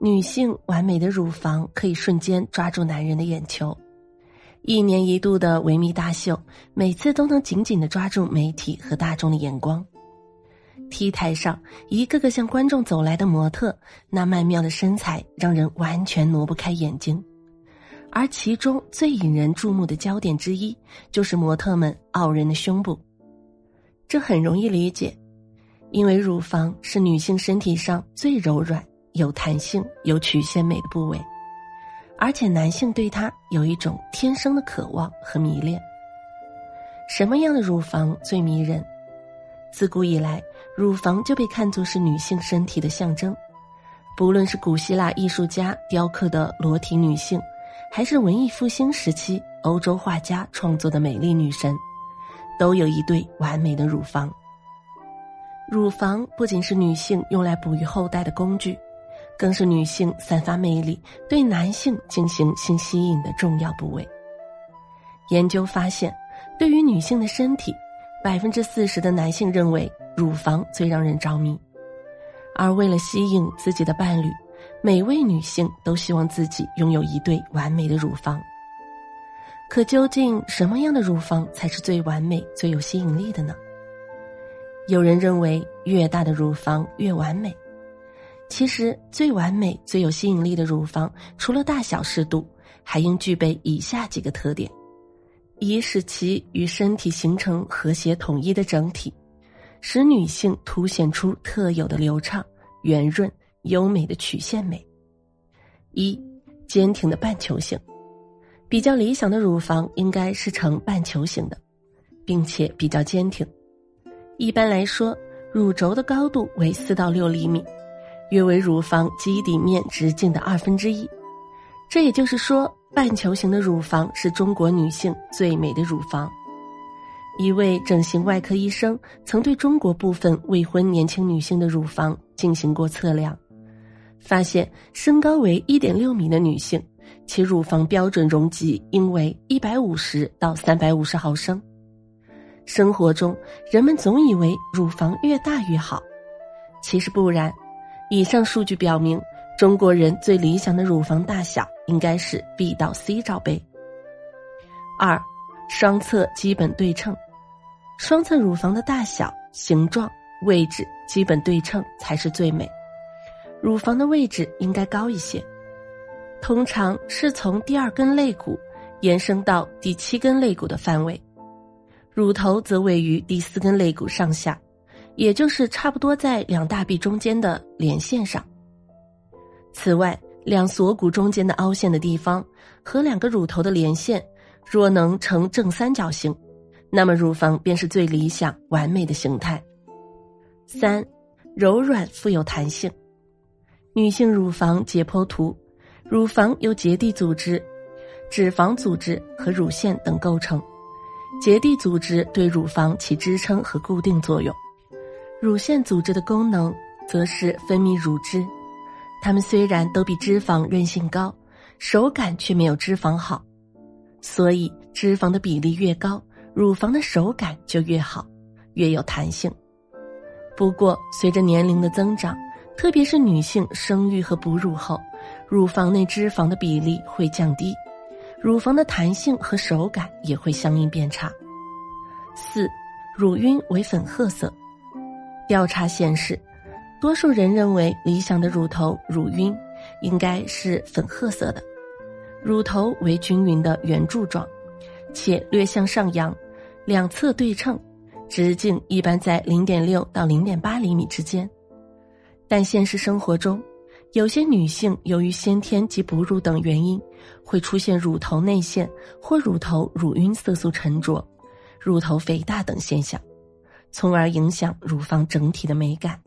女性完美的乳房可以瞬间抓住男人的眼球，一年一度的维密大秀，每次都能紧紧的抓住媒体和大众的眼光。T 台上一个个向观众走来的模特，那曼妙的身材让人完全挪不开眼睛，而其中最引人注目的焦点之一，就是模特们傲人的胸部。这很容易理解，因为乳房是女性身体上最柔软、有弹性、有曲线美的部位，而且男性对它有一种天生的渴望和迷恋。什么样的乳房最迷人？自古以来，乳房就被看作是女性身体的象征。不论是古希腊艺术家雕刻的裸体女性，还是文艺复兴时期欧洲画家创作的美丽女神，都有一对完美的乳房。乳房不仅是女性用来哺育后代的工具，更是女性散发魅力、对男性进行性吸引的重要部位。研究发现，对于女性的身体。百分之四十的男性认为乳房最让人着迷，而为了吸引自己的伴侣，每位女性都希望自己拥有一对完美的乳房。可究竟什么样的乳房才是最完美、最有吸引力的呢？有人认为越大的乳房越完美，其实最完美、最有吸引力的乳房，除了大小适度，还应具备以下几个特点。以使其与身体形成和谐统一的整体，使女性凸显出特有的流畅、圆润、优美的曲线美。一、坚挺的半球形，比较理想的乳房应该是呈半球形的，并且比较坚挺。一般来说，乳轴的高度为四到六厘米，约为乳房基底面直径的二分之一。这也就是说。半球形的乳房是中国女性最美的乳房。一位整形外科医生曾对中国部分未婚年轻女性的乳房进行过测量，发现身高为一点六米的女性，其乳房标准容积应为一百五十到三百五十毫升。生活中，人们总以为乳房越大越好，其实不然。以上数据表明。中国人最理想的乳房大小应该是 B 到 C 罩杯。二，双侧基本对称，双侧乳房的大小、形状、位置基本对称才是最美。乳房的位置应该高一些，通常是从第二根肋骨延伸到第七根肋骨的范围，乳头则位于第四根肋骨上下，也就是差不多在两大臂中间的连线上。此外，两锁骨中间的凹陷的地方和两个乳头的连线，若能呈正三角形，那么乳房便是最理想完美的形态。三，柔软富有弹性。女性乳房解剖图，乳房由结缔组织、脂肪组织和乳腺等构成。结缔组织对乳房起支撑和固定作用，乳腺组织的功能则是分泌乳汁。它们虽然都比脂肪韧性高，手感却没有脂肪好，所以脂肪的比例越高，乳房的手感就越好，越有弹性。不过，随着年龄的增长，特别是女性生育和哺乳后，乳房内脂肪的比例会降低，乳房的弹性和手感也会相应变差。四，乳晕为粉褐色，调查显示。多数人认为理想的乳头乳晕应该是粉褐色的，乳头为均匀的圆柱状，且略向上扬，两侧对称，直径一般在零点六到零点八厘米之间。但现实生活中，有些女性由于先天及哺乳等原因，会出现乳头内陷或乳头乳晕色素沉着、乳头肥大等现象，从而影响乳房整体的美感。